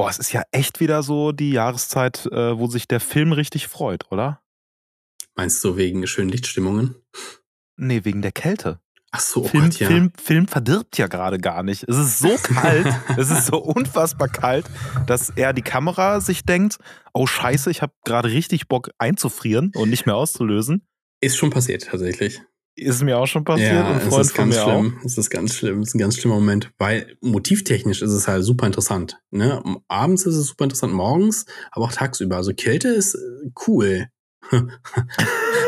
Boah, es ist ja echt wieder so die Jahreszeit, äh, wo sich der Film richtig freut, oder? Meinst du wegen schönen Lichtstimmungen? Nee, wegen der Kälte. Ach so, oh Film, Gott, ja. Film, Film verdirbt ja gerade gar nicht. Es ist so kalt, es ist so unfassbar kalt, dass eher die Kamera sich denkt, oh scheiße, ich habe gerade richtig Bock einzufrieren und nicht mehr auszulösen. Ist schon passiert, tatsächlich. Ist mir auch schon passiert Ja, und es Freund ist von ganz mir schlimm. Es ist ganz schlimm. Es ist ein ganz schlimmer Moment, weil motivtechnisch ist es halt super interessant. Ne? Abends ist es super interessant, morgens, aber auch tagsüber. Also Kälte ist äh, cool. auch.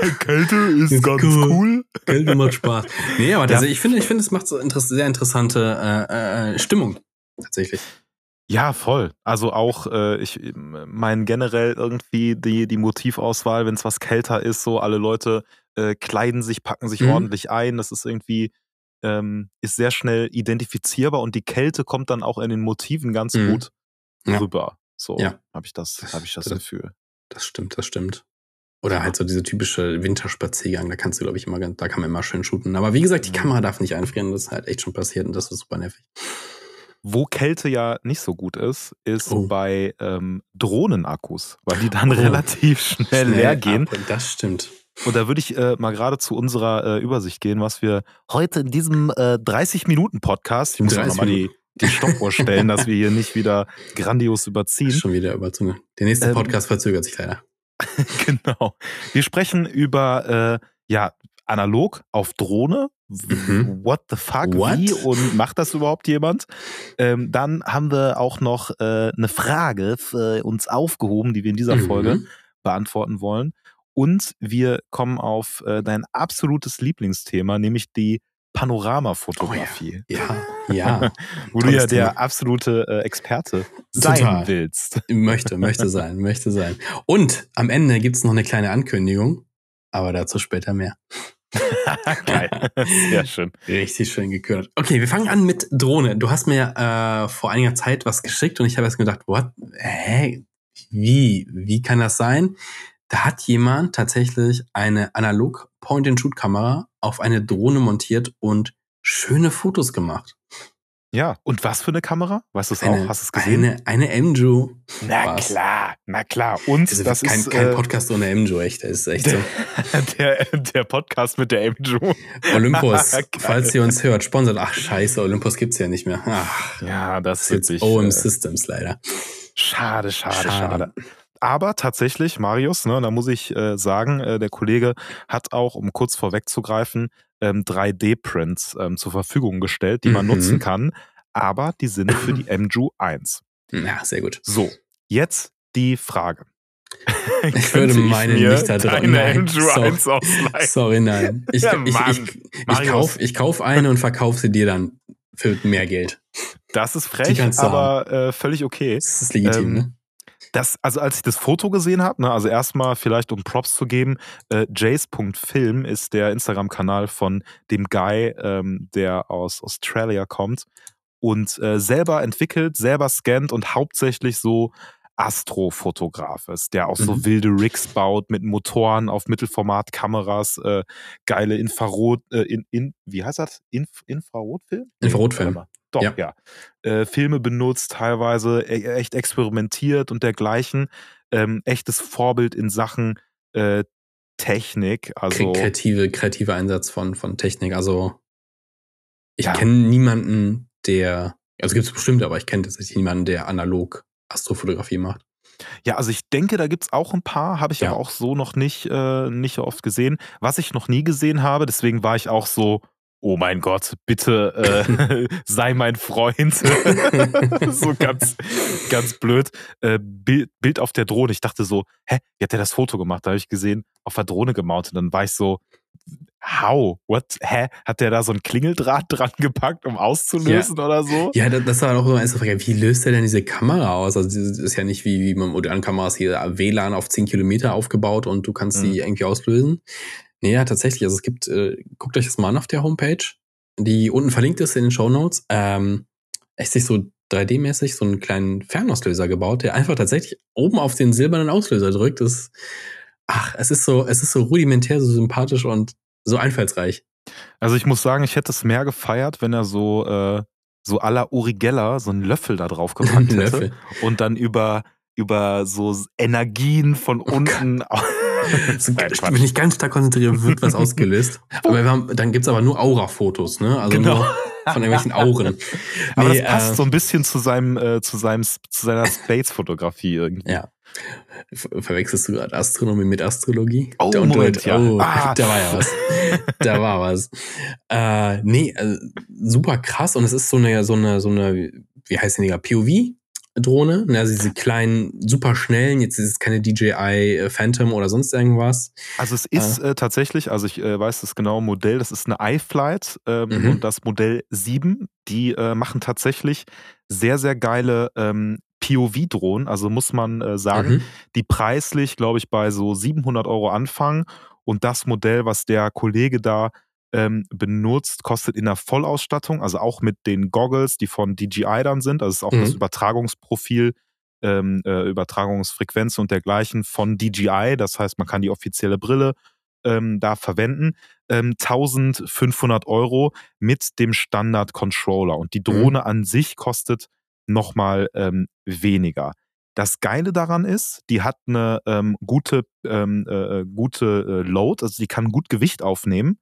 Kälte ist, Ist ganz cool. cool. Kälte macht Spaß. Nee, aber das, Ja. ich finde, ich finde, es macht so interess sehr interessante äh, äh, Stimmung. Tatsächlich. Ja, voll. Also auch, äh, ich meine generell irgendwie die, die Motivauswahl, wenn es was kälter ist, so alle Leute äh, kleiden sich, packen sich Mhm. ordentlich ein. Das ist irgendwie, ähm, ist sehr schnell identifizierbar und die Kälte kommt dann auch in den Motiven ganz Mhm. gut Ja. rüber. So Ja. habe ich das, habe ich das Das- Gefühl. Das stimmt, das stimmt. Oder halt so diese typische Winterspaziergang, da kannst du, glaube ich, immer ganz, da kann man immer schön shooten. Aber wie gesagt, die Mhm. Kamera darf nicht einfrieren, das ist halt echt schon passiert und das ist super nervig. Wo Kälte ja nicht so gut ist, ist Oh. bei ähm, Drohnenakkus, weil die dann Oh. relativ schnell, leer gehen. ab, Das stimmt. Und da würde ich äh, mal gerade zu unserer äh, Übersicht gehen, was wir heute in diesem äh, 30-Minuten-Podcast, ich muss 30 nochmal die, die Stoppuhr stellen, dass wir hier nicht wieder grandios überziehen. Schon wieder Überzunge. Der nächste Ähm, Podcast verzögert sich leider. genau. Wir sprechen über äh, ja, analog auf Drohne. Mhm. What the fuck? What? Wie und macht das überhaupt jemand? Ähm, dann haben wir auch noch äh, eine Frage für uns aufgehoben, die wir in dieser Folge Mhm. beantworten wollen. Und wir kommen auf äh, dein absolutes Lieblingsthema, nämlich die Panoramafotografie. Ja, ja. Wo du ja der Thema. absolute äh, Experte sein Total. willst. möchte, möchte sein, möchte sein. Und am Ende gibt es noch eine kleine Ankündigung, aber dazu später mehr. Geil. Sehr schön. Richtig schön gekürt. Okay, wir fangen an mit Drohne. Du hast mir äh, vor einiger Zeit was geschickt und ich habe erst gedacht, what? Hä? Wie? Wie kann das sein? Da hat jemand tatsächlich eine analog Point-and-Shoot-Kamera auf eine Drohne montiert und schöne Fotos gemacht. Ja, und was für eine Kamera? Weißt du es auch? Hast du es gesehen? Eine, eine MJU. na war's. klar, na klar. Und Also das kein, ist kein äh, Podcast ohne MJU, echt. Das ist echt so. der, der Podcast mit der MJU. Olympus, falls ihr uns hört, sponsert. Ach, scheiße, Olympus gibt's ja nicht mehr. Ach, Ja, das ist jetzt OM äh, Systems leider. schade, schade, Schade. schade. Aber tatsächlich, Marius, ne, da muss ich äh, sagen, äh, der Kollege hat auch, um kurz vorwegzugreifen, ähm, 3D-Prints ähm, zur Verfügung gestellt, die man Mhm. nutzen kann. Aber die sind für die MJU 1. Ja, sehr gut. So, jetzt die Frage. Ich würde meine mir nicht da dran- Nein, sorry. 1 ausleihen? Sorry, nein. Ich, Ja, ich, ich, ich, Marius. kauf, ich kauf eine und verkaufe sie dir dann für mehr Geld. Das ist frech, aber äh, völlig okay. Das ist legitim, Ähm, ne? Das, also als ich das Foto gesehen habe, ne, also erstmal vielleicht um Props zu geben, äh, jace.film ist der Instagram-Kanal von dem Guy, ähm, der aus Australia kommt und äh, selber entwickelt, selber scannt und hauptsächlich so Astrofotograf ist, der auch so Mhm. wilde Rigs baut mit Motoren auf Mittelformatkameras, äh, geile Infrarot, äh, in, in, wie heißt das? Inf Infrarotfilm? Infrarotfilm. Doch, ja. Ja. Äh, Filme benutzt, teilweise e echt experimentiert und dergleichen. Ähm, echtes Vorbild in Sachen äh, Technik. Also, kreative, kreativer Einsatz von, von Technik. Also, ich Ja. kenne niemanden, der, also gibt es bestimmt, aber ich kenne tatsächlich niemanden, der analog Astrofotografie macht. ja, also ich denke, da gibt's auch ein paar, habe ich Ja. aber auch so noch nicht, äh, nicht so oft gesehen. Was ich noch nie gesehen habe, deswegen war ich auch so, oh mein Gott, bitte äh, sei mein Freund. so ganz, ganz blöd. Äh, Bild, Bild auf der Drohne. Ich dachte so, hä, wie hat der das Foto gemacht? Da habe ich gesehen, auf der Drohne gemountet. Dann war ich so, how? What? Hä? Hat der da so ein Klingeldraht dran gepackt, um auszulösen oder so? Ja, das, das war auch immer eine Frage. Wie löst er denn diese Kamera aus? Also, das ist ja nicht wie, wie man modernen Kameras hier WLAN auf 10 Kilometer aufgebaut und du kannst Mhm. die irgendwie auslösen. Nee, ja, tatsächlich. Also, es gibt, äh, guckt euch das mal an auf der Homepage, die unten verlinkt ist in den Show Notes. Ähm, echt sich so 3D-mäßig so einen kleinen Fernauslöser gebaut, der einfach tatsächlich oben auf den silbernen Auslöser drückt. Das, ach, es ist so, es ist so rudimentär, so sympathisch und so einfallsreich. Also ich muss sagen, ich hätte es mehr gefeiert, wenn er so äh, so à la Uri Geller so einen Löffel da drauf gepackt hätte und dann über, über so Energien von Oh unten. So, Nein, Quatsch. wenn ich ganz stark konzentriere, wird was ausgelöst. Aber haben, dann gibt's aber nur Aura-Fotos, ne? Also Genau. nur von irgendwelchen Auren. Aber Nee, das passt äh, so ein bisschen zu seinem, äh, zu seinem, zu seiner Space-Fotografie irgendwie. Ja. Ver verwechselst du gerade Astronomie mit Astrologie? Oh, Don't do Moment, ja. Oh, Ah. da war ja was. da war was. Äh, nee, äh, super krass. Und es ist so eine, so eine, so eine, wie heißt denn die? POV-Drohne. Ne, Also diese kleinen, super schnellen, jetzt ist es keine DJI äh, Phantom oder sonst irgendwas. Also es ist äh, tatsächlich, also ich äh, weiß das genaue Modell, das ist eine iFlight ähm, Mhm. und das Modell 7, die äh, machen tatsächlich sehr, sehr geile ähm, POV-Drohnen. Also muss man äh, sagen, Mhm. die preislich, glaube ich, bei so 700 Euro anfangen. Und das Modell, was der Kollege da ähm, benutzt, kostet in der Vollausstattung, also auch mit den Goggles, die von DJI dann sind. Also ist auch das Mhm. Übertragungsprofil, ähm, äh, Übertragungsfrequenz und dergleichen von DJI. Das heißt, man kann die offizielle Brille ähm, da verwenden. Ähm, 1500 Euro mit dem Standard-Controller. Und die Drohne an sich kostet nochmal ähm, weniger. Das Geile daran ist, die hat eine ähm, gute, ähm, äh, gute äh, Load, also die kann gut Gewicht aufnehmen.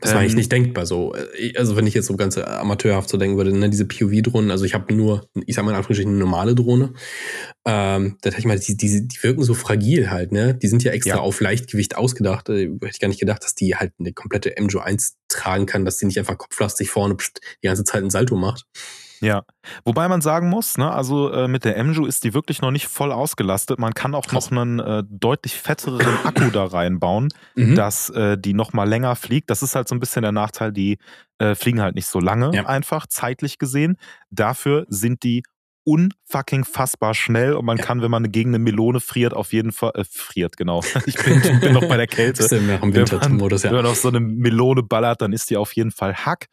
Das war eigentlich Ähm, nicht denkbar so. Äh, Also wenn ich jetzt so ganz äh, amateurhaft so denken würde, ne, diese POV-Drohnen, also ich habe nur, ich sag mal in Anführungsstrichen, eine normale Drohne. Ähm, da dachte ich mal, die, die, die wirken so fragil halt, ne? Die sind ja extra Ja. auf Leichtgewicht ausgedacht. Äh, hätte ich gar nicht gedacht, dass die halt eine komplette MJO 1 tragen kann, dass die nicht einfach kopflastig vorne pst, die ganze Zeit ein Salto macht. Ja, wobei man sagen muss, ne, also äh, mit der MJU ist die wirklich noch nicht voll ausgelastet. Man kann auch Krass. noch einen äh, deutlich fetteren Akku da reinbauen, Mhm. dass äh, die noch mal länger fliegt. Das ist halt so ein bisschen der Nachteil, die äh, fliegen halt nicht so lange Ja. einfach zeitlich gesehen. Dafür sind die unfucking fassbar schnell und man Ja. kann, wenn man gegen eine Melone friert, auf jeden Fall äh, friert, genau. Ich bin, ich bin noch bei der Kälte. Du noch im Wenn man, Wintermodus, wenn ja. man auf so eine Melone ballert, dann ist die auf jeden Fall Hack.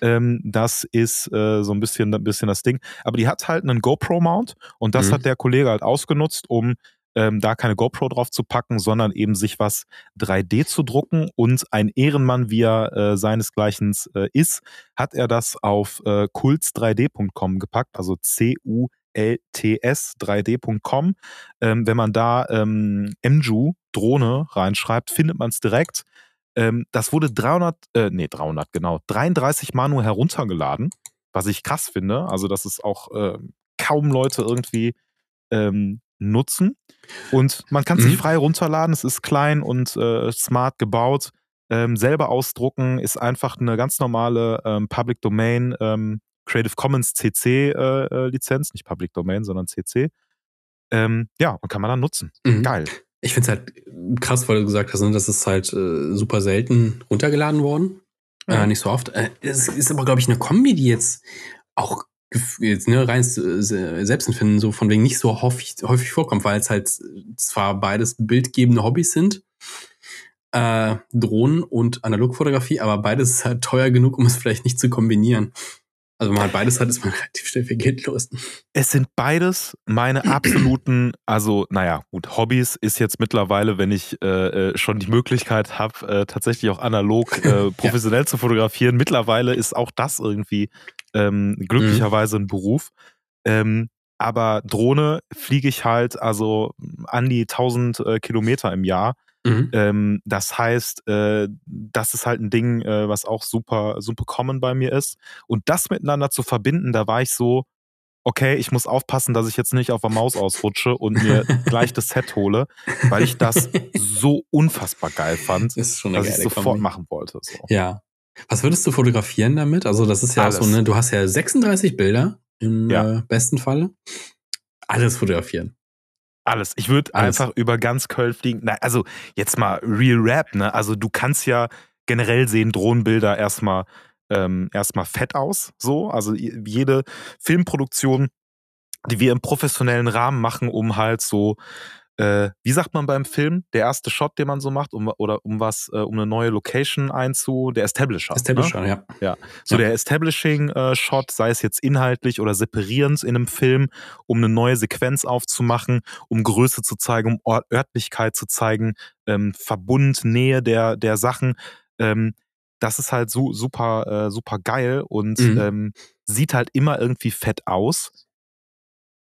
Ähm, das ist äh, so ein bisschen, ein bisschen das Ding. Aber die hat halt einen GoPro-Mount und das Mhm. hat der Kollege halt ausgenutzt, um ähm, da keine GoPro drauf zu packen, sondern eben sich was 3D zu drucken. Und ein Ehrenmann, wie er äh, seinesgleichen äh, ist, hat er das auf äh, kults3d.com gepackt, also C-U-L-T-S3D.com. Ähm, wenn man da ähm, MJU Drohne reinschreibt, findet man es direkt. Ähm, das wurde 300, äh, nee, 300, genau, 33 Mal nur heruntergeladen, was ich krass finde. Also, dass es auch äh, kaum Leute irgendwie ähm, nutzen. Und man kann Mhm. sich frei runterladen. Es ist klein und äh, smart gebaut. Ähm, selber ausdrucken ist einfach eine ganz normale ähm, Public Domain ähm, Creative Commons CC äh, äh, Lizenz, nicht Public Domain, sondern CC. Ähm, ja, und kann man dann nutzen. Mhm. Geil. Ich finde es halt krass, weil du gesagt hast, ne, das ist halt äh, super selten runtergeladen worden. Ja. Äh, nicht so oft. Äh, es ist aber, glaube ich, eine Kombi, die jetzt auch jetzt, ne, rein äh, Selbstempfinden so von wegen nicht so häufig, häufig vorkommt, weil es halt zwar beides bildgebende Hobbys sind, äh, Drohnen und Analogfotografie, aber beides ist halt teuer genug, um es vielleicht nicht zu kombinieren. Also wenn man beides hat, ist man relativ schnell viel Geld los. Es sind beides meine absoluten, also naja, gut, Hobbys ist jetzt mittlerweile, wenn ich äh, äh, schon die Möglichkeit habe, äh, tatsächlich auch analog äh, professionell zu fotografieren. Mittlerweile ist auch das irgendwie ähm, glücklicherweise ein Beruf. Ähm, aber Drohne fliege ich halt also an die 1000 äh, Kilometer im Jahr. Mhm. Ähm, das heißt, äh, das ist halt ein Ding, äh, was auch super, super common bei mir ist. Und das miteinander zu verbinden, da war ich so, okay, ich muss aufpassen, dass ich jetzt nicht auf der Maus ausrutsche und mir gleich das Set hole, weil ich das so unfassbar geil fand, Das dass ich geile sofort Kombi. machen wollte. So. Ja. Was würdest du fotografieren damit? Also, das ist ja auch so, Alles. ne, du hast ja 36 Bilder im Ja. äh, besten Falle. Alles fotografieren. Alles. Ich würde einfach über ganz Köln fliegen. Na, also jetzt mal Real Rap, ne? Also du kannst ja generell sehen Drohnenbilder erstmal ähm, erstmal fett aus. So. Also jede Filmproduktion, die wir im professionellen Rahmen machen, um halt so, äh, wie sagt man beim Film, der erste Shot, den man so macht, um, oder um was, äh, um eine neue Location einzu, der Establisher. Ne? Establisher, ja. So Ja. der Establishing-Shot, sei es jetzt inhaltlich oder separierend in einem Film, um eine neue Sequenz aufzumachen, um Größe zu zeigen, um Ort Örtlichkeit zu zeigen, ähm, Verbund, Nähe der, der Sachen. Ähm, das ist halt so super, äh, super geil und Mhm. ähm, sieht halt immer irgendwie fett aus.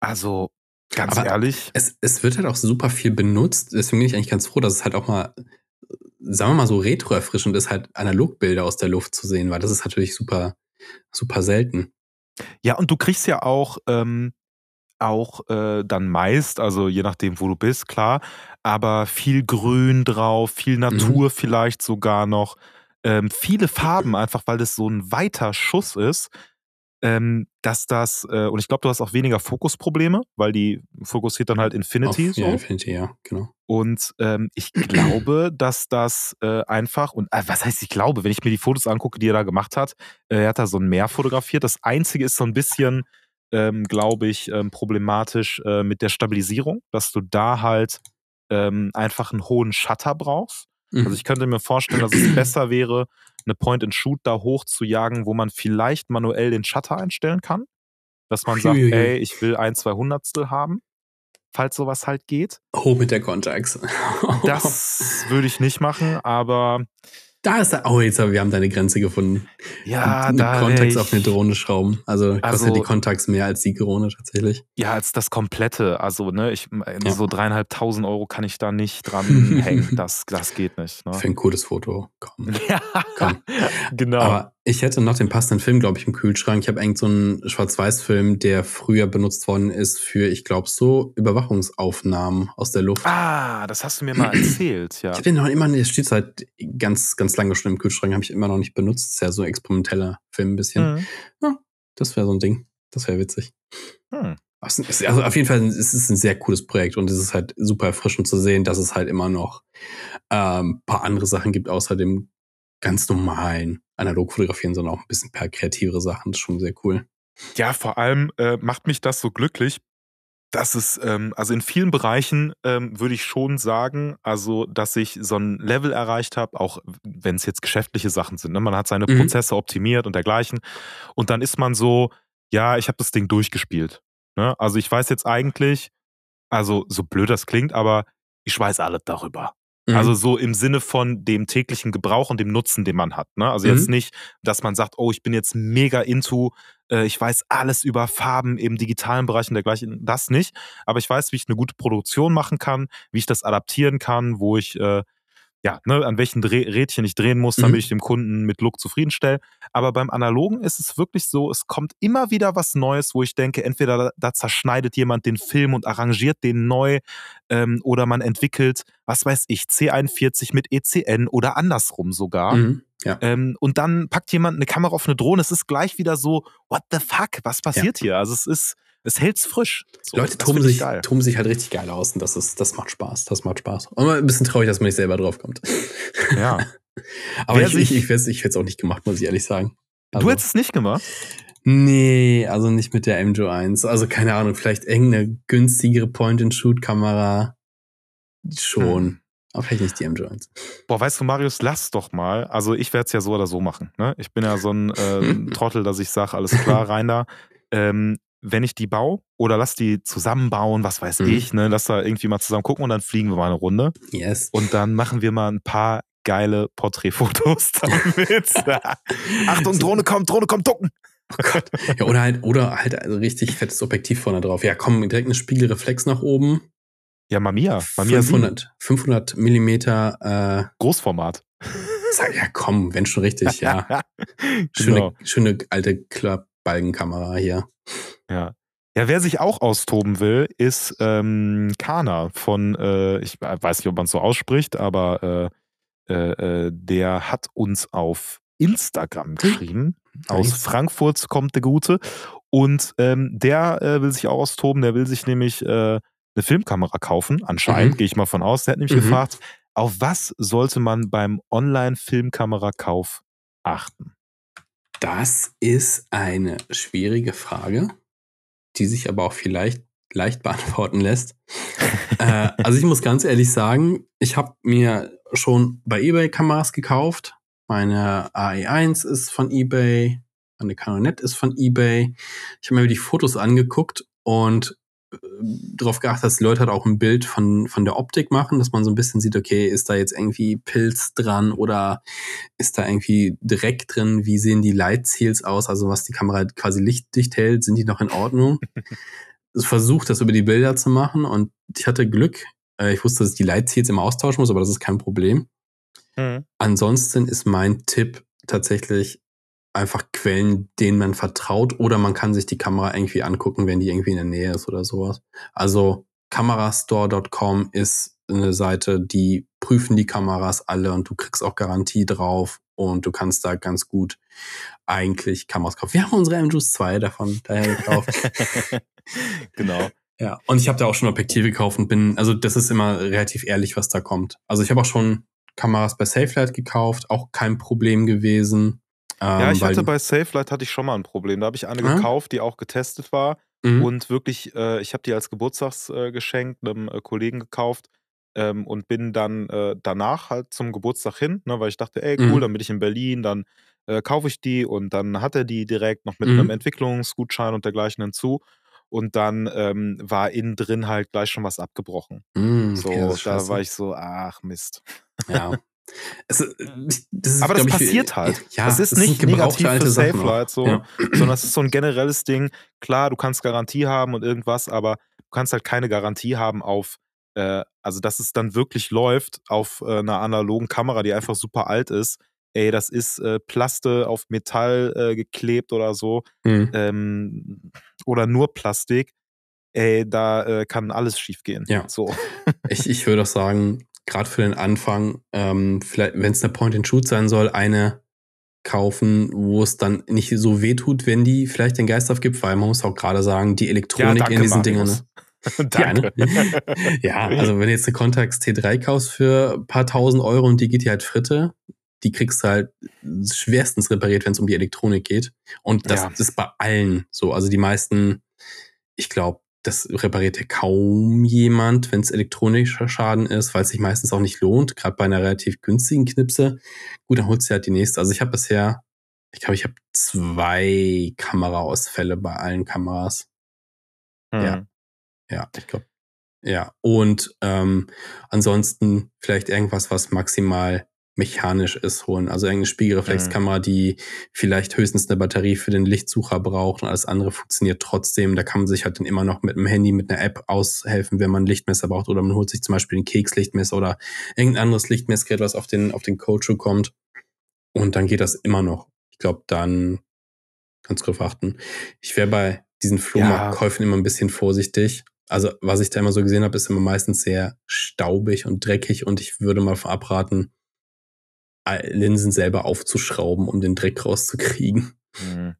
Also, ganz Aber ehrlich. Es, es wird halt auch super viel benutzt. Deswegen bin ich eigentlich ganz froh, dass es halt auch mal, sagen wir mal so retro erfrischend ist, halt Analogbilder aus der Luft zu sehen, weil das ist natürlich super, super selten. Ja, und du kriegst ja auch, ähm, auch äh, dann meist, also je nachdem, wo du bist, klar, aber viel Grün drauf, viel Mhm. Natur vielleicht sogar noch, ähm, viele Farben, einfach weil das so ein weiter Schuss ist, ähm, dass das, äh, und ich glaube, du hast auch weniger Fokusprobleme, weil die fokussiert dann halt Infinity Auf, so. Ja, Infinity, ja, genau. Und ähm, ich glaube, dass das äh, einfach, und äh, was heißt ich glaube, wenn ich mir die Fotos angucke, die er da gemacht hat, äh, er hat da so ein Meer fotografiert. Das Einzige ist so ein bisschen, ähm, glaube ich, ähm, problematisch äh, mit der Stabilisierung, dass du da halt ähm, einfach einen hohen Shutter brauchst. Mhm. Also ich könnte mir vorstellen, dass es besser wäre, eine Point-and-Shoot da hoch zu jagen, wo man vielleicht manuell den Shutter einstellen kann. Dass man sagt, Uiuiui. ey, ich will ein, zwei Hundertstel haben, falls sowas halt geht. Hoch mit der Contax. Das würde ich nicht machen, aber da ist da, oh, jetzt haben wir haben deine Grenze gefunden. ja, Mit da wär auf eine Drohne schrauben. Also kostet Also- die Contax mehr als die Drohne tatsächlich. ja, als das komplette, also ne, ich Ja. so dreieinhalbtausend Euro kann ich da nicht dran hängen. Das, das geht nicht. Ne? Für ein cooles Foto. Komm. Ja, Komm. genau. Aber ich hätte noch den passenden Film, glaube ich, im Kühlschrank. Ich habe eigentlich so einen Schwarz-Weiß-Film, der früher benutzt worden ist für, ich glaube, so Überwachungsaufnahmen aus der Luft. ah, das hast du mir mal erzählt, ja. Ich habe den noch immer, der steht seit ganz, ganz lange schon im Kühlschrank, habe ich immer noch nicht benutzt. Ist ja so ein experimenteller Film ein bisschen. Hm. Das wäre so ein Ding. Das wäre witzig. Hm. Also auf jeden Fall es ist ein sehr cooles Projekt und es ist halt super erfrischend zu sehen, dass es halt immer noch ähm, paar andere Sachen gibt, außer dem ganz normalen Analogfotografieren, sondern auch ein bisschen per kreativere Sachen. Das ist schon sehr cool. Ja, vor allem äh, macht mich das so glücklich, dass es, ähm, also in vielen Bereichen ähm, würde ich schon sagen, also dass ich so ein Level erreicht habe, auch wenn es jetzt geschäftliche Sachen sind. Ne? Man hat seine Mhm. Prozesse optimiert und dergleichen. Und dann ist man so, ja, ich habe das Ding durchgespielt. Ne? Also ich weiß jetzt eigentlich, also so blöd das klingt, aber ich weiß alles darüber. Mhm. Also so im Sinne von dem täglichen Gebrauch und dem Nutzen, den man hat. Ne? Also Mhm. jetzt nicht, dass man sagt, oh, ich bin jetzt mega into, äh, ich weiß alles über Farben im digitalen Bereich und dergleichen. Das nicht. Aber ich weiß, wie ich eine gute Produktion machen kann, wie ich das adaptieren kann, wo ich, äh, ja, ne, an welchen Dreh Rädchen ich drehen muss, damit Mhm. ich dem Kunden mit Look zufriedenstelle. Aber beim Analogen ist es wirklich so, es kommt immer wieder was Neues, wo ich denke, entweder da, da zerschneidet jemand den Film und arrangiert den neu ähm, oder man entwickelt, was weiß ich, C41 mit ECN oder andersrum sogar. Mhm. Ja. Ähm, und dann packt jemand eine Kamera auf eine Drohne. Es ist gleich wieder so, what the fuck, was passiert hier? Also es ist, es hält's frisch. So, Leute toben ich sich, geil. toben sich halt richtig geil aus und das ist, das macht Spaß. Das macht Spaß. Und ein bisschen traurig, dass man nicht selber drauf kommt. Ja. Aber Wer ich, sich- ich, ich hätte es ich auch nicht gemacht, muss ich ehrlich sagen. du Also- hättest es nicht gemacht? Nee, also nicht mit der MJO1. Also keine Ahnung, vielleicht irgendeine günstigere Point-and-Shoot-Kamera. Schon. Hm. Aber vielleicht nicht die MJO1. Boah, weißt du, Marius, lass doch mal. Also ich werde es ja so oder so machen. Ne? Ich bin ja so ein ähm, Trottel, dass ich sage, alles klar, rein da. Ähm, wenn ich die baue oder lass die zusammenbauen, was weiß Mhm. ich, ne? lass da irgendwie mal zusammen gucken und dann fliegen wir mal eine Runde. Yes. Und dann machen wir mal ein paar geile Porträtfotos damit. Achtung, Drohne kommt, Drohne kommt, ducken. Oh Gott. Ja, oder halt, oder halt ein richtig fettes Objektiv vorne drauf. Ja, komm, direkt eine Spiegelreflex nach oben. Ja, Mamiya. Mamiya 7. 500, 500 Millimeter, äh, Großformat. sag, ja komm, wenn schon richtig, ja. Schöne, genau. schöne alte Klappbalkenkamera hier. Ja. Ja, wer sich auch austoben will, ist ähm, Kana von, äh, ich weiß nicht, ob man es so ausspricht, aber äh, äh, äh, der hat uns auf Instagram geschrieben. Aus. Frankfurt kommt der Gute. Und ähm, der äh, will sich auch austoben, der will sich nämlich äh, eine Filmkamera kaufen, anscheinend, Mhm. gehe ich mal von aus. Der hat nämlich Mhm. gefragt, auf was sollte man beim Online-Filmkamerakauf achten? Das ist eine schwierige Frage, die sich aber auch vielleicht leicht beantworten lässt. äh, also ich muss ganz ehrlich sagen, ich habe mir schon bei eBay Kameras gekauft. Meine AE1 ist von eBay, meine Canonet ist von eBay. Ich habe mir die Fotos angeguckt und darauf geachtet, dass die Leute halt auch ein Bild von, von der Optik machen, dass man so ein bisschen sieht, okay, ist da jetzt irgendwie Pilz dran oder ist da irgendwie Dreck drin? Wie sehen die Light Seals aus? Also was die Kamera quasi lichtdicht hält, sind die noch in Ordnung? versucht, das über die Bilder zu machen und ich hatte Glück. Äh, ich wusste, dass ich die Light Seals immer austauschen muss, aber das ist kein Problem. Mhm. Ansonsten ist mein Tipp tatsächlich einfach Quellen, denen man vertraut oder man kann sich die Kamera irgendwie angucken, wenn die irgendwie in der Nähe ist oder sowas. Also kamerastore.com ist eine Seite, die prüfen die Kameras alle und du kriegst auch Garantie drauf und du kannst da ganz gut eigentlich Kameras kaufen. Wir haben unsere M-Juice 2 davon daher gekauft. genau. Ja, und ich habe da auch schon Objektive gekauft und bin, also das ist immer relativ ehrlich, was da kommt. Also ich habe auch schon Kameras bei Safelight gekauft, auch kein Problem gewesen. Ähm, ja, ich hatte bei SafeLight hatte ich schon mal ein Problem. Da habe ich eine ah? gekauft, die auch getestet war. Mhm. Und wirklich, äh, ich habe die als Geburtstagsgeschenk äh, einem äh, Kollegen gekauft ähm, und bin dann äh, danach halt zum Geburtstag hin, ne, weil ich dachte, ey, cool, mhm. dann bin ich in Berlin, dann äh, kaufe ich die und dann hat er die direkt noch mit mhm. einem Entwicklungsgutschein und dergleichen hinzu. Und dann ähm, war innen drin halt gleich schon was abgebrochen. Mhm, so, da war ich so, ach Mist. Ja, es, äh, das ist, Aber das passiert ich, halt. Ja, das ist nicht negativ für Safe so, ja. sondern es ist so ein generelles Ding. Klar, du kannst Garantie haben und irgendwas, aber du kannst halt keine Garantie haben auf, äh, also dass es dann wirklich läuft auf äh, einer analogen Kamera, die einfach super alt ist. Ey, das ist äh, Plaste auf Metall äh, geklebt oder so. Mhm. Ähm, oder nur Plastik. Ey, da äh, kann alles schief gehen. Ja. So. ich, ich würde auch sagen, gerade für den Anfang, ähm, vielleicht, wenn es eine Point-and-Shoot sein soll, eine kaufen, wo es dann nicht so weh tut, wenn die vielleicht den Geist aufgibt, weil man muss auch gerade sagen, die Elektronik ja, danke, in diesen Dingen. Ne? danke. ja, also wenn du jetzt eine Contax T3 kaufst für ein paar tausend Euro und die geht dir halt Fritte, die kriegst du halt schwerstens repariert, wenn es um die Elektronik geht. Und das ja. ist bei allen so. Also die meisten, ich glaube, das repariert ja kaum jemand, wenn es elektronischer Schaden ist, weil es sich meistens auch nicht lohnt, gerade bei einer relativ günstigen Knipse. Gut, dann holst du halt die nächste. Also ich habe bisher, ich glaube, ich habe zwei Kameraausfälle bei allen Kameras. Mhm. Ja. Ja, ich glaube. Ja. Und ähm, ansonsten vielleicht irgendwas, was maximal mechanisch ist, holen. Also irgendeine Spiegelreflexkamera, mhm. die vielleicht höchstens eine Batterie für den Lichtsucher braucht und alles andere funktioniert trotzdem. Da kann man sich halt dann immer noch mit dem Handy, mit einer App aushelfen, wenn man ein Lichtmesser braucht oder man holt sich zum Beispiel ein Kekslichtmesser oder irgendein anderes Lichtmessgerät, was auf den, auf den Coach kommt. Und dann geht das immer noch. Ich glaube, dann kannst du drauf achten. Ich wäre bei diesen Flohmarktkäufen ja. immer ein bisschen vorsichtig. Also, was ich da immer so gesehen habe, ist immer meistens sehr staubig und dreckig und ich würde mal abraten, Linsen selber aufzuschrauben, um den Dreck rauszukriegen. Mhm.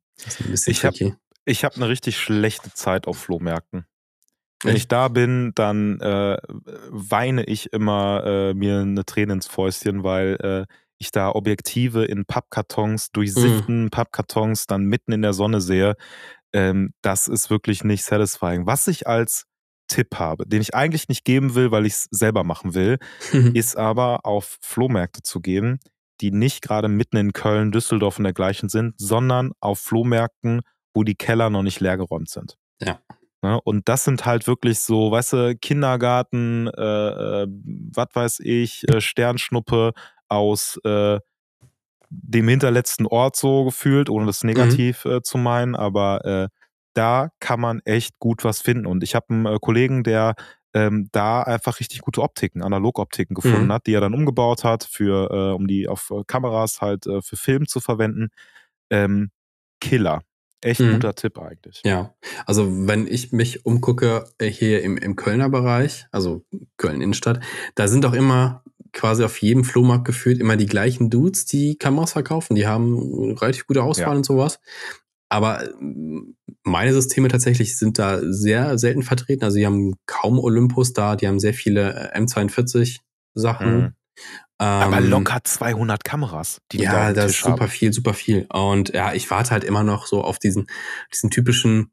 ich habe ich hab eine richtig schlechte Zeit auf Flohmärkten. Wenn ich da bin, dann äh, weine ich immer äh, mir eine Träne ins Fäustchen, weil äh, ich da Objektive in Pappkartons, durchsifften mhm. Pappkartons dann mitten in der Sonne sehe. Ähm, das ist wirklich nicht satisfying. Was ich als Tipp habe, den ich eigentlich nicht geben will, weil ich es selber machen will, ist aber auf Flohmärkte zu gehen, die nicht gerade mitten in Köln, Düsseldorf und dergleichen sind, sondern auf Flohmärkten, wo die Keller noch nicht leergeräumt sind. Ja. Ne? Und das sind halt wirklich so, weißt du, Kindergarten, äh, äh, was weiß ich, äh, Sternschnuppe aus äh, dem hinterletzten Ort so gefühlt, ohne das mhm. negativ mhm. zu meinen, aber äh, da kann man echt gut was finden. Und ich habe einen Kollegen, der ähm, da einfach richtig gute Optiken, Analogoptiken gefunden mhm. hat, die er dann umgebaut hat, für, äh, um die auf äh, Kameras halt äh, für Film zu verwenden. Ähm, Killer. Echt mhm. guter Tipp eigentlich. Ja, also wenn ich mich umgucke äh, hier im, im Kölner Bereich, also Köln Innenstadt, da sind auch immer quasi auf jedem Flohmarkt gefühlt immer die gleichen Dudes, die Kameras verkaufen. Die haben relativ gute Auswahl ja. und sowas. Aber äh, meine Systeme tatsächlich sind da sehr selten vertreten. Also die haben kaum Olympus da, die haben sehr viele äh, M42 Sachen. Mhm. Aber ähm, locker 200 Kameras. Die ja, da das ist super haben. viel, super viel. Und ja, ich warte halt immer noch so auf diesen, diesen typischen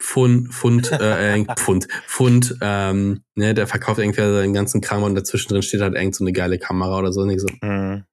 Pfund, Pfund, äh, äh Pfund, Pfund, ähm, ne, der verkauft irgendwie seinen ganzen Kram und dazwischen drin steht halt irgend so eine geile Kamera oder so. Nicht so. Mhm.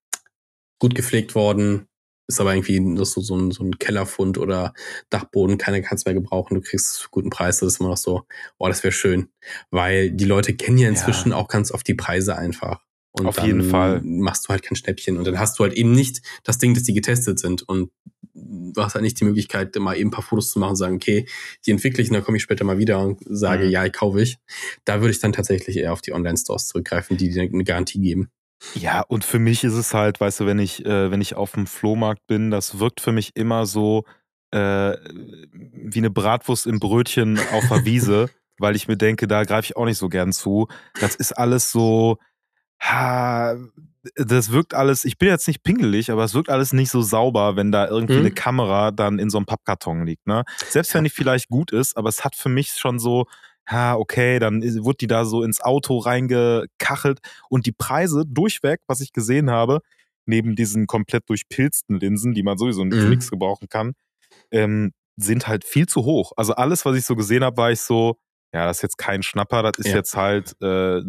Gut gepflegt worden, ist aber irgendwie noch so, so, ein, so ein Kellerfund oder Dachboden, keiner kann es mehr gebrauchen, du kriegst es für guten Preis, das ist immer noch so, oh, das wäre schön. Weil die Leute kennen ja inzwischen ja. auch ganz oft die Preise einfach. Und Auf jeden Fall. machst du halt kein Schnäppchen. Und dann hast du halt eben nicht das Ding, dass die getestet sind. Und du hast halt nicht die Möglichkeit, mal eben ein paar Fotos zu machen und sagen, okay, die entwickle ich und dann komme ich später mal wieder und sage, mhm. ja, ich kaufe ich. Da würde ich dann tatsächlich eher auf die Online-Stores zurückgreifen, die dir eine Garantie geben. Ja, und für mich ist es halt, weißt du, wenn ich, äh, wenn ich auf dem Flohmarkt bin, das wirkt für mich immer so äh, wie eine Bratwurst im Brötchen auf der Wiese, weil ich mir denke, da greife ich auch nicht so gern zu. Das ist alles so, ha, das wirkt alles, ich bin jetzt nicht pingelig, aber es wirkt alles nicht so sauber, wenn da irgendwie mhm. eine Kamera dann in so einem Pappkarton liegt. Ne? Selbst wenn die vielleicht gut ist, aber es hat für mich schon so, ha, okay, dann wurde die da so ins Auto reingekachelt und die Preise durchweg, was ich gesehen habe, neben diesen komplett durchpilzten Linsen, die man sowieso nicht mhm. nichts gebrauchen kann, ähm, sind halt viel zu hoch. Also alles, was ich so gesehen habe, war ich so, ja, das ist jetzt kein Schnapper, das ist ja. jetzt halt äh,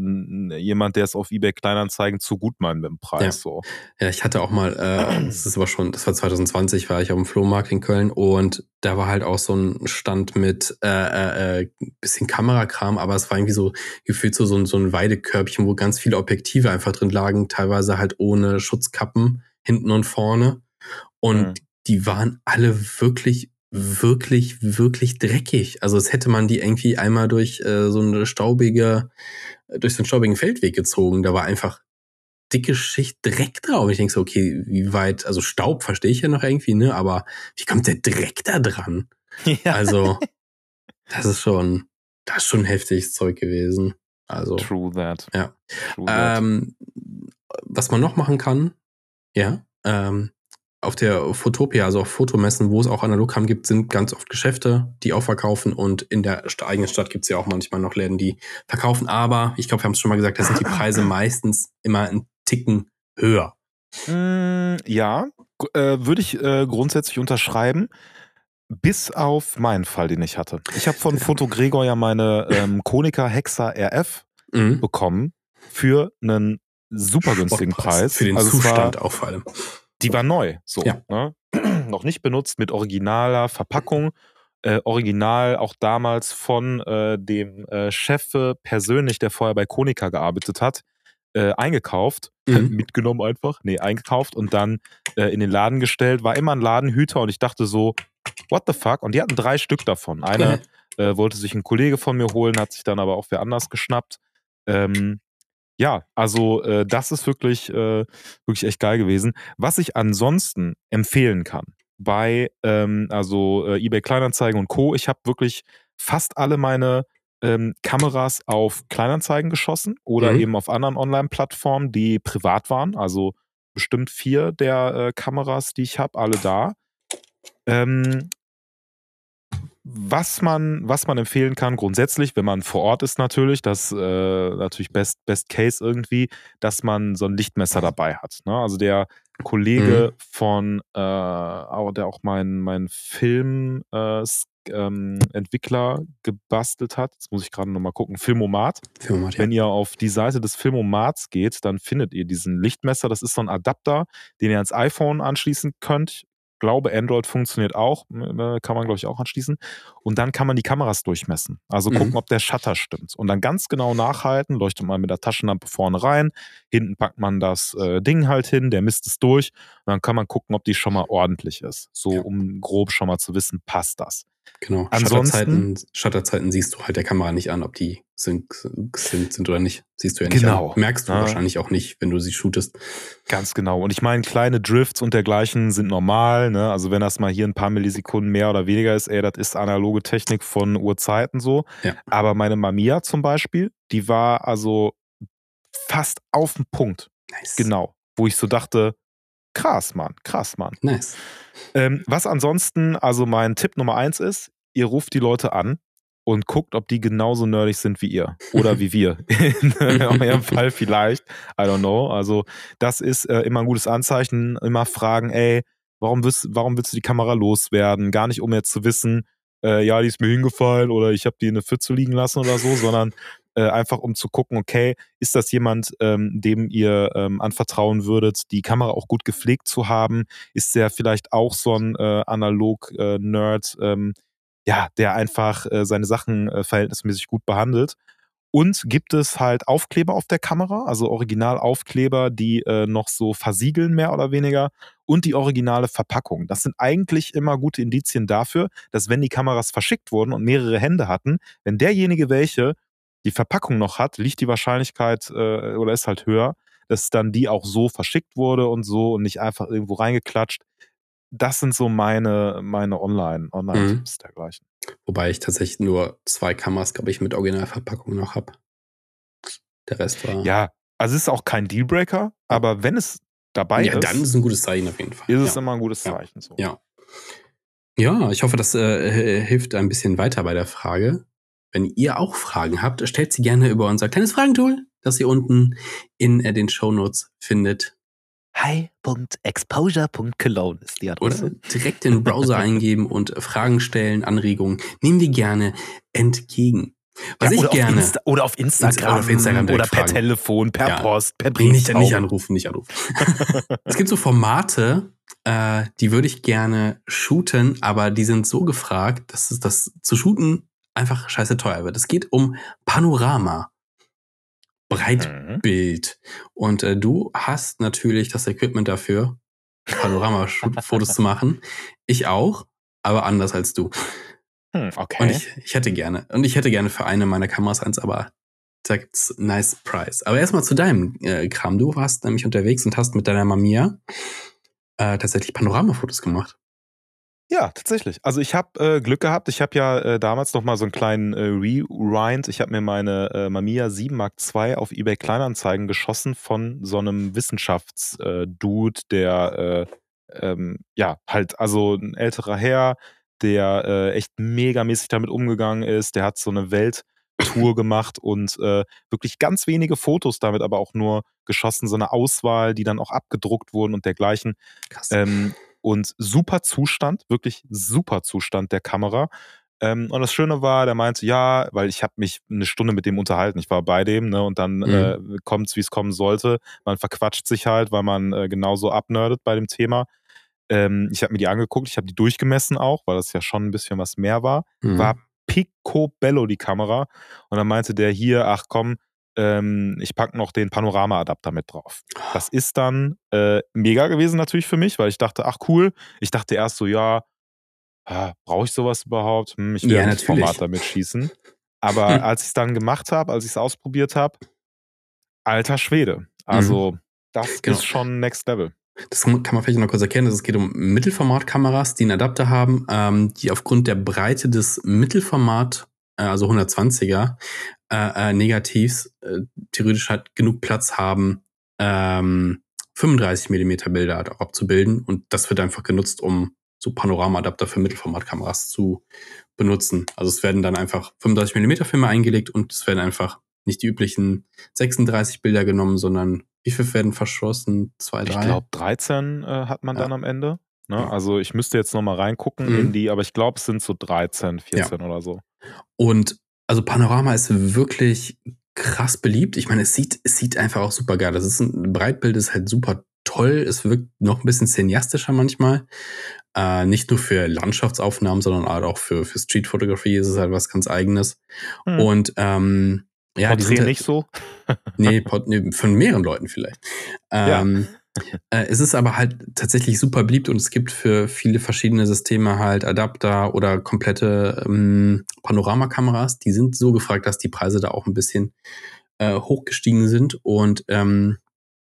jemand, der es auf eBay Kleinanzeigen zu gut meint mit dem Preis. Ja. So. ja, ich hatte auch mal, äh, das ist aber schon, das war 2020, war ich auf dem Flohmarkt in Köln und da war halt auch so ein Stand mit äh, äh, äh bisschen Kamerakram, aber es war irgendwie so gefühlt so, so, ein, so ein Weidekörbchen, wo ganz viele Objektive einfach drin lagen, teilweise halt ohne Schutzkappen hinten und vorne. Und mhm. die waren alle wirklich wirklich, wirklich dreckig. Also es hätte man die irgendwie einmal durch äh, so eine staubige, durch so einen staubigen Feldweg gezogen. Da war einfach dicke Schicht Dreck drauf. Ich denke so, okay, wie weit, also Staub verstehe ich ja noch irgendwie, ne? Aber wie kommt der Dreck da dran? Ja. Also, das ist schon, das ist schon heftiges Zeug gewesen. Also. True that. Ja. True that. Ähm, was man noch machen kann, ja, ähm, auf der Fotopia, also auf Fotomessen, wo es auch Analogkram gibt, sind ganz oft Geschäfte, die auch verkaufen und in der eigenen Stadt gibt es ja auch manchmal noch Läden, die verkaufen. Aber ich glaube, wir haben es schon mal gesagt, da sind die Preise meistens immer ein Ticken höher. Mm, ja, äh, würde ich äh, grundsätzlich unterschreiben. Bis auf meinen Fall, den ich hatte. Ich habe von Foto Gregor ja meine ähm, Konica Hexa RF mhm. bekommen für einen super günstigen Preis. Für den also Zustand auch vor allem die war neu, so. Ja. Ne? Noch nicht benutzt mit originaler Verpackung. Äh, original auch damals von äh, dem äh, Chef persönlich, der vorher bei Konica gearbeitet hat, äh, eingekauft, mhm. mitgenommen einfach, nee, eingekauft und dann äh, in den Laden gestellt. War immer ein Ladenhüter und ich dachte so, what the fuck? Und die hatten drei Stück davon. Eine äh, wollte sich ein Kollege von mir holen, hat sich dann aber auch wer anders geschnappt. Ähm, ja, also äh, das ist wirklich, äh, wirklich echt geil gewesen. Was ich ansonsten empfehlen kann bei ähm, also äh, eBay Kleinanzeigen und Co. Ich habe wirklich fast alle meine ähm, Kameras auf Kleinanzeigen geschossen oder mhm. eben auf anderen Online-Plattformen, die privat waren. Also bestimmt vier der äh, Kameras, die ich habe, alle da. Ähm, was man, was man empfehlen kann, grundsätzlich, wenn man vor Ort ist natürlich, das äh, natürlich best, best Case irgendwie, dass man so ein Lichtmesser dabei hat. Ne? Also der Kollege mhm. von, äh, der auch meinen mein Film äh, ähm, Entwickler gebastelt hat. Jetzt muss ich gerade nochmal gucken. Filmomat. Filmomat ja. Wenn ihr auf die Seite des Filmomats geht, dann findet ihr diesen Lichtmesser. Das ist so ein Adapter, den ihr ans iPhone anschließen könnt glaube, Android funktioniert auch, äh, kann man, glaube ich, auch anschließen. Und dann kann man die Kameras durchmessen. Also mhm. gucken, ob der Shutter stimmt. Und dann ganz genau nachhalten, leuchtet man mit der Taschenlampe vorne rein, hinten packt man das äh, Ding halt hin, der misst es durch. Und dann kann man gucken, ob die schon mal ordentlich ist. So, ja. um grob schon mal zu wissen, passt das. Genau. Ansonsten, Shutterzeiten, siehst du halt der Kamera nicht an, ob die sind, sind, sind oder nicht. Siehst du ja nicht genau. an. Merkst du ja. wahrscheinlich auch nicht, wenn du sie shootest. Ganz genau. Und ich meine, kleine Drifts und dergleichen sind normal. Ne? Also wenn das mal hier ein paar Millisekunden mehr oder weniger ist, ey, das ist analoge Technik von Urzeiten so. Ja. Aber meine Mamiya zum Beispiel, die war also fast auf den Punkt. Nice. Genau. Wo ich so dachte, krass, Mann, krass, Mann. Nice. Ähm, was ansonsten, also mein Tipp Nummer eins ist, ihr ruft die Leute an und guckt, ob die genauso nerdig sind wie ihr oder wie wir. In eurem Fall vielleicht. I don't know. Also, das ist äh, immer ein gutes Anzeichen. Immer fragen, ey, warum willst, warum willst du die Kamera loswerden? Gar nicht, um jetzt zu wissen, äh, ja, die ist mir hingefallen oder ich habe die in eine Pfütze liegen lassen oder so, sondern äh, einfach um zu gucken, okay, ist das jemand, ähm, dem ihr ähm, anvertrauen würdet, die Kamera auch gut gepflegt zu haben? Ist der vielleicht auch so ein äh, Analog-Nerd, äh, ähm, ja, der einfach äh, seine Sachen äh, verhältnismäßig gut behandelt? Und gibt es halt Aufkleber auf der Kamera, also Originalaufkleber, die noch so versiegeln, mehr oder weniger, und die originale Verpackung. Das sind eigentlich immer gute Indizien dafür, dass wenn die Kameras verschickt wurden und mehrere Hände hatten, wenn derjenige welche die Verpackung noch hat, liegt die Wahrscheinlichkeit äh, oder ist halt höher, dass dann die auch so verschickt wurde und so und nicht einfach irgendwo reingeklatscht. Das sind so meine, meine Online, Online-Tipps mhm. dergleichen. Wobei ich tatsächlich nur zwei Kameras, glaube ich, mit Originalverpackung noch habe. Der Rest war. Ja, also es ist auch kein Dealbreaker, aber wenn es dabei ja, ist. Ja, dann ist es ein gutes Zeichen auf jeden Fall. Ist ja. es immer ein gutes Zeichen. Ja. So. ja. Ja, ich hoffe, das äh, hilft ein bisschen weiter bei der Frage. Wenn ihr auch Fragen habt, stellt sie gerne über unser kleines Fragentool, das ihr unten in äh, den Show Notes findet. hi.exposure.cologne ist die Adresse. Oder direkt in den Browser eingeben und Fragen stellen, Anregungen. Nehmen wir gerne entgegen. Was ja, ich gerne. Auf oder auf Instagram. Oder, auf Instagram oder per fragen. Telefon, per ja. Post, per Brief. Nicht, nicht anrufen, nicht anrufen. es gibt so Formate, äh, die würde ich gerne shooten, aber die sind so gefragt, dass es das zu shooten einfach scheiße teuer wird. Es geht um Panorama. Breitbild. Mhm. Und äh, du hast natürlich das Equipment dafür, Panorama-Fotos zu machen. Ich auch, aber anders als du. Hm, okay. Und ich, ich hätte gerne, und ich hätte gerne für eine meiner Kameras eins, aber da gibt's nice price. Aber erstmal zu deinem äh, Kram. Du warst nämlich unterwegs und hast mit deiner Mamiya äh, tatsächlich Panoramafotos gemacht. Ja, tatsächlich. Also ich habe äh, Glück gehabt. Ich habe ja äh, damals noch mal so einen kleinen äh, Rewind. Ich habe mir meine äh, Mamiya 7 Mark II auf eBay Kleinanzeigen geschossen von so einem Wissenschaftsdude, äh, der äh, ähm, ja halt also ein älterer Herr, der äh, echt megamäßig damit umgegangen ist. Der hat so eine Welttour gemacht und wirklich ganz wenige Fotos damit aber auch nur geschossen, so eine Auswahl, die dann auch abgedruckt wurden und dergleichen. Krass. Ähm, und super Zustand, wirklich super Zustand der Kamera. Ähm, und das Schöne war, der meinte, ja, weil ich habe mich eine Stunde mit dem unterhalten, ich war bei dem, ne, und dann mhm. äh, kommt es, wie es kommen sollte. Man verquatscht sich halt, weil man äh, genauso abnerdet bei dem Thema. Ähm, ich habe mir die angeguckt, ich habe die durchgemessen auch, weil das ja schon ein bisschen was mehr war. Mhm. War picobello die Kamera. Und dann meinte der hier, ach komm, ähm, ich packe noch den Panorama-Adapter mit drauf. Das ist dann äh, mega gewesen natürlich für mich, weil ich dachte, ach cool. Ich dachte erst so, ja, ah, brauche ich sowas überhaupt? Hm, ich will ja, das Format damit schießen. Aber hm. als ich es dann gemacht habe, als ich es ausprobiert habe, alter Schwede. Also, mhm. das genau. ist schon Next Level. Das kann man vielleicht noch kurz erkennen. Es geht um Mittelformatkameras, die einen Adapter haben, ähm, die aufgrund der Breite des Mittelformat, äh, also 120er, äh, äh, Negativs äh, theoretisch halt genug Platz haben, ähm, 35 Millimeter Bilder halt auch abzubilden. Und das wird einfach genutzt, um so Panorama-Adapter für Mittelformatkameras zu benutzen. Also es werden dann einfach 35 Millimeter Filme eingelegt und es werden einfach nicht die üblichen 36 Bilder genommen, sondern wie viel werden verschossen? Zwei, drei? Ich glaube 13 äh, hat man ja. dann am Ende. Ne? Ja. Also ich müsste jetzt nochmal reingucken mhm. in die, aber ich glaube es sind so 13, 14 ja. oder so. Und also Panorama ist wirklich krass beliebt. Ich meine, es sieht, es sieht einfach auch super geil. Das ist ein Breitbild, ist halt super toll. Es wirkt noch ein bisschen cineastischer manchmal. Äh, nicht nur für Landschaftsaufnahmen, sondern halt auch für, für Streetfotografie ist es halt was ganz eigenes. Hm. Und ähm, ja, Porträt die sind halt, nicht so. nee, nee, von mehreren Leuten vielleicht. Ähm, ja. Äh, es ist aber halt tatsächlich super beliebt und es gibt für viele verschiedene Systeme halt Adapter oder komplette ähm, Panoramakameras. Die sind so gefragt, dass die Preise da auch ein bisschen äh, hochgestiegen sind und ähm,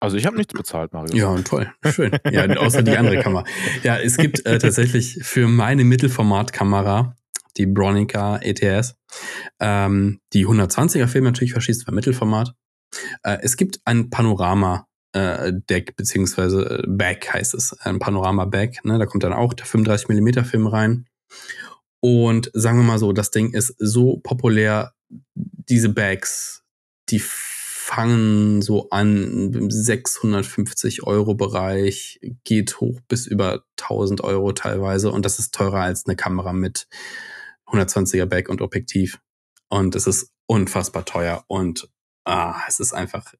also ich habe nichts bezahlt, Mario. Ja, toll, schön. Ja, außer die andere Kamera. Ja, es gibt äh, tatsächlich für meine Mittelformatkamera, die Bronica ETS, ähm, die 120er Filme natürlich verschießt, für Mittelformat. Äh, es gibt ein Panorama äh, Deck beziehungsweise äh, Back heißt es, ein Panorama Back. Ne? Da kommt dann auch der 35 mm Film rein. Und sagen wir mal so, das Ding ist so populär, diese Bags, die fangen so an im 650 Euro Bereich, geht hoch bis über 1000 Euro teilweise und das ist teurer als eine Kamera mit 120er Back und Objektiv. Und es ist unfassbar teuer und ah, es ist einfach,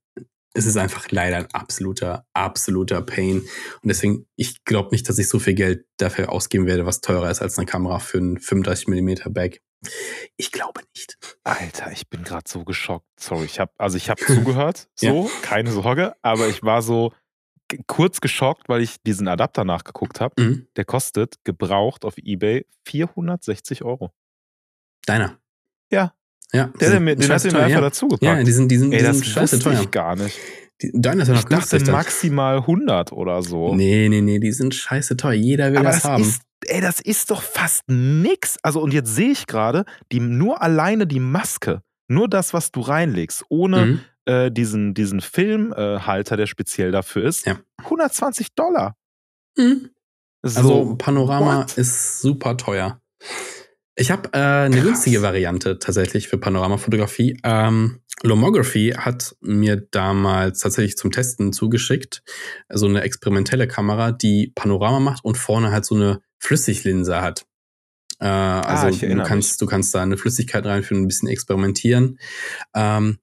es ist einfach leider ein absoluter, absoluter Pain. Und deswegen, ich glaube nicht, dass ich so viel Geld dafür ausgeben werde, was teurer ist als eine Kamera für ein 35 mm Bag. Ich glaube nicht. Alter, ich bin gerade so geschockt. Sorry, ich habe also ich habe zugehört, so, ja. keine Sorge, aber ich war so kurz geschockt, weil ich diesen Adapter nachgeguckt habe. Mhm. Der kostet gebraucht auf eBay 460 Euro. Deiner? Ja. Ja. Der, der mir, den hast du mir einfach ja. dazu gepackt. Ja, die sind, die sind, Ey, die das sind scheiße teuer. ich gar nicht. Die, deine ist ja noch ich dachte günstig, maximal 100 oder so. Nee, nee, nee, die sind scheiße teuer. Jeder will Aber das, das haben. Ist, ey, das ist doch fast nix. Also, und jetzt sehe ich gerade, die, nur alleine die Maske, nur das, was du reinlegst, ohne mhm. äh, diesen, diesen Filmhalter, äh, der speziell dafür ist, ja. 120 Dollar. Mhm. So, also, Panorama what? ist super teuer. Ich habe äh, eine Krass. günstige Variante tatsächlich für Panoramafotografie. Ähm, Lomography hat mir damals tatsächlich zum Testen zugeschickt, so eine experimentelle Kamera, die Panorama macht und vorne halt so eine Flüssiglinse hat. Äh, ah, also ah, du kannst, du kannst da eine Flüssigkeit reinführen, ein bisschen experimentieren. Ähm,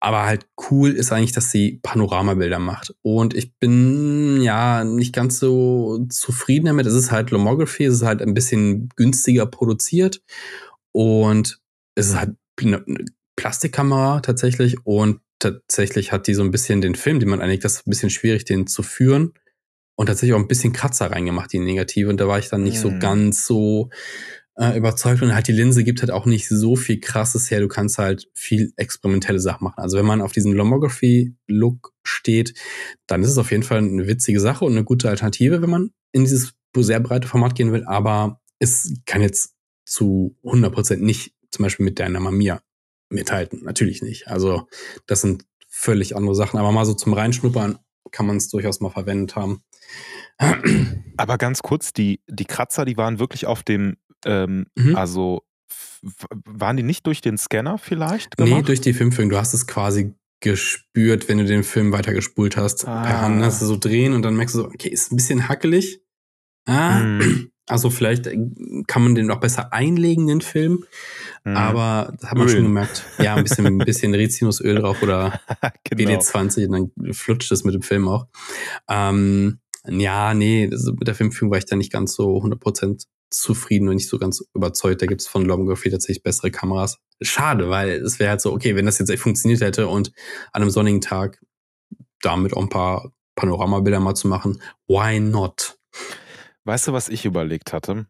aber halt cool ist eigentlich, dass sie Panoramabilder macht. Und ich bin ja nicht ganz so zufrieden damit. Es ist halt Lomography, es ist halt ein bisschen günstiger produziert. Und es ist halt eine Plastikkamera tatsächlich. Und tatsächlich hat die so ein bisschen den Film, den man einlegt, das ist ein bisschen schwierig, den zu führen. Und tatsächlich auch ein bisschen Kratzer reingemacht, die Negative. Und da war ich dann nicht mm. so ganz so äh, überzeugt und halt die Linse gibt halt auch nicht so viel krasses her. Du kannst halt viel experimentelle Sachen machen. Also wenn man auf diesen Lomography-Look steht, dann ist es auf jeden Fall eine witzige Sache und eine gute Alternative, wenn man in dieses sehr breite Format gehen will. Aber es kann jetzt zu 100% nicht zum Beispiel mit deiner Mamiya mithalten. Natürlich nicht. Also das sind völlig andere Sachen. Aber mal so zum Reinschnuppern kann man es durchaus mal verwendet haben. Aber ganz kurz, die, die Kratzer, die waren wirklich auf dem ähm, mhm. Also waren die nicht durch den Scanner vielleicht gemacht? Nee, durch die Filmführung. Du hast es quasi gespürt, wenn du den Film weitergespult hast. Ah. Per Hand hast du so drehen und dann merkst du so, okay, ist ein bisschen hackelig. Ah, mm. Also vielleicht äh, kann man den auch besser einlegen, den Film. Mm. Aber das hat man Öl. schon gemerkt. Ja, ein bisschen, ein bisschen Rizinusöl drauf oder genau. BD20 und dann flutscht es mit dem Film auch. Ähm, ja, nee, also mit der Filmführung war ich da nicht ganz so 100% zufrieden und nicht so ganz überzeugt. Da gibt es von Lomography tatsächlich bessere Kameras. Schade, weil es wäre halt so, okay, wenn das jetzt echt funktioniert hätte und an einem sonnigen Tag damit auch ein paar Panoramabilder mal zu machen, why not? Weißt du, was ich überlegt hatte?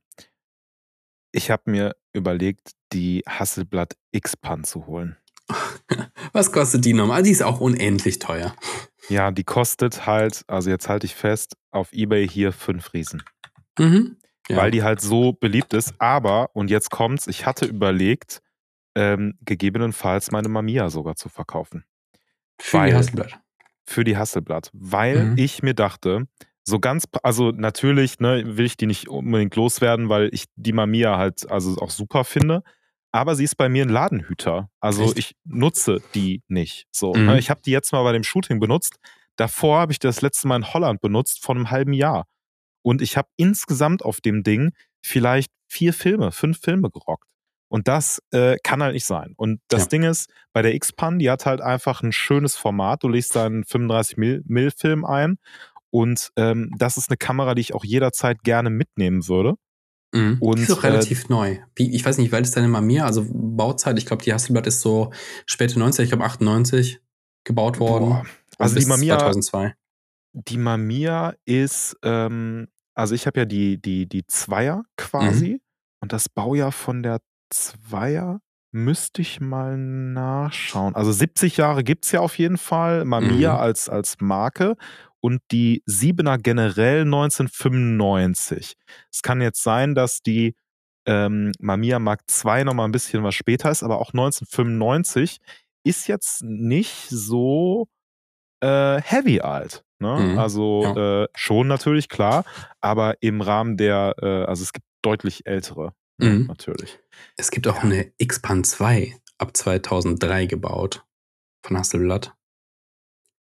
Ich habe mir überlegt, die Hasselblatt X-Pan zu holen. was kostet die nochmal? Die ist auch unendlich teuer. Ja, die kostet halt, also jetzt halte ich fest, auf Ebay hier fünf Riesen. Mhm ja. weil die halt so beliebt ist. Aber, und jetzt kommt's, ich hatte überlegt, ähm, gegebenenfalls meine Mamiya sogar zu verkaufen. Für weil, die Hasselblatt. Für die Hasselblatt. Weil mhm. ich mir dachte, so ganz, also natürlich ne, will ich die nicht unbedingt loswerden, weil ich die Mamiya halt also auch super finde. Aber sie ist bei mir ein Ladenhüter. Also Echt? ich nutze die nicht. So, ne? mhm. Ich habe die jetzt mal bei dem Shooting benutzt. Davor habe ich das letzte Mal in Holland benutzt, vor einem halben Jahr. Und ich habe insgesamt auf dem Ding vielleicht vier Filme, fünf Filme gerockt. Und das äh, kann halt nicht sein. Und das ja. Ding ist, bei der X-Pan, die hat halt einfach ein schönes Format. Du legst da einen 35mm-Film ein. Und ähm, das ist eine Kamera, die ich auch jederzeit gerne mitnehmen würde. Mhm. Und, ist auch äh, relativ äh, neu. Wie, ich weiß nicht, wie alt ist deine Mamiya? Also Bauzeit, ich glaube, die Hasselblatt ist so späte 90, ich glaube 98 gebaut worden. Boah. Also die Mamiya, 2002. Die Mamiya ist ähm, also ich habe ja die, die, die Zweier quasi mhm. und das Baujahr von der Zweier müsste ich mal nachschauen. Also 70 Jahre gibt es ja auf jeden Fall, Mamiya mhm. als, als Marke und die Siebener generell 1995. Es kann jetzt sein, dass die ähm, Mamiya Mark II nochmal ein bisschen was später ist, aber auch 1995 ist jetzt nicht so äh, heavy alt. Ne? Mhm. Also ja. äh, schon natürlich, klar, aber im Rahmen der, äh, also es gibt deutlich ältere, ne, mhm. natürlich. Es gibt auch eine X-Pan 2 ab 2003 gebaut von Hasselblatt